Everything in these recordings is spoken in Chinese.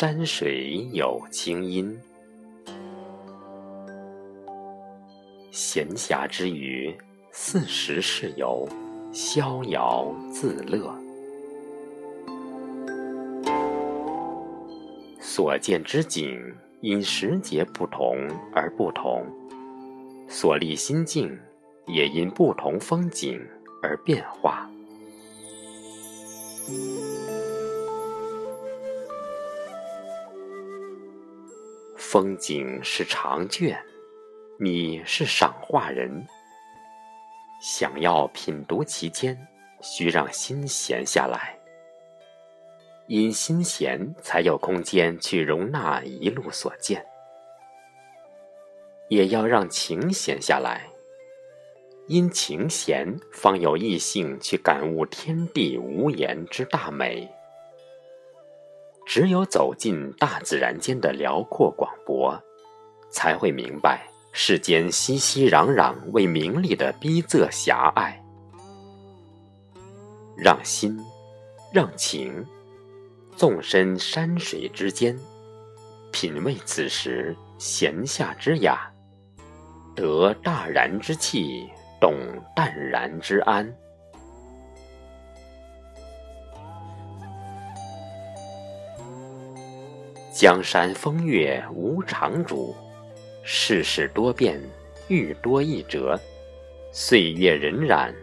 山水有清音。闲暇之余，四时事游，逍遥自乐。所见之景，因时节不同而不同；所立心境，也因不同风景而变化。风景是长卷，你是赏画人。想要品读其间，需让心闲下来。因心闲，才有空间去容纳一路所见；也要让情闲下来。因情闲，方有异性去感悟天地无言之大美。只有走进大自然间的辽阔广博，才会明白世间熙熙攘攘为名利的逼仄狭隘。让心，让情，纵身山水之间，品味此时闲暇之雅，得大然之气。懂淡然之安。江山风月无常主，世事多变欲多易折，岁月荏苒，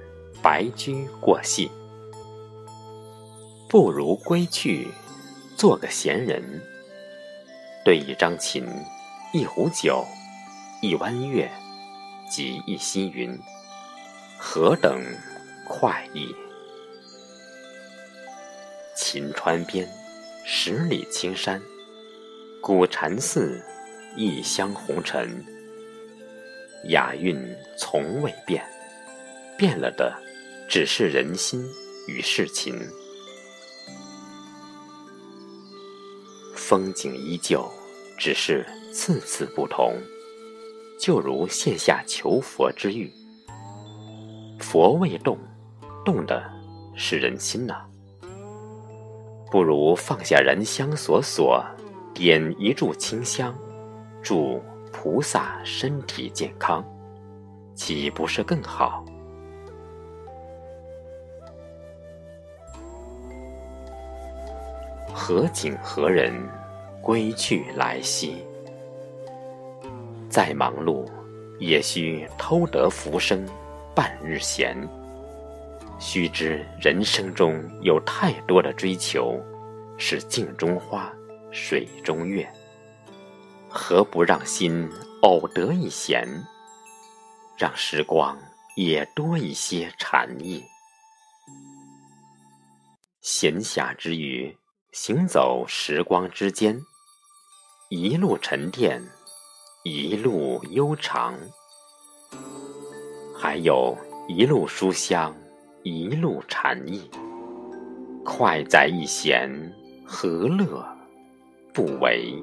白驹过隙。不如归去，做个闲人，对一张琴，一壶酒，一弯月，及一溪云。何等快意！秦川边，十里青山，古禅寺，异香红尘。雅韵从未变，变了的只是人心与世情。风景依旧，只是次次不同。就如线下求佛之遇。佛未动，动的是人心呐。不如放下燃香所锁，点一炷清香，祝菩萨身体健康，岂不是更好？何景何人归去来兮？再忙碌，也需偷得浮生。半日闲，须知人生中有太多的追求，是镜中花，水中月。何不让心偶得一闲，让时光也多一些禅意？闲暇之余，行走时光之间，一路沉淀，一路悠长。还有一路书香，一路禅意，快哉一闲，何乐不为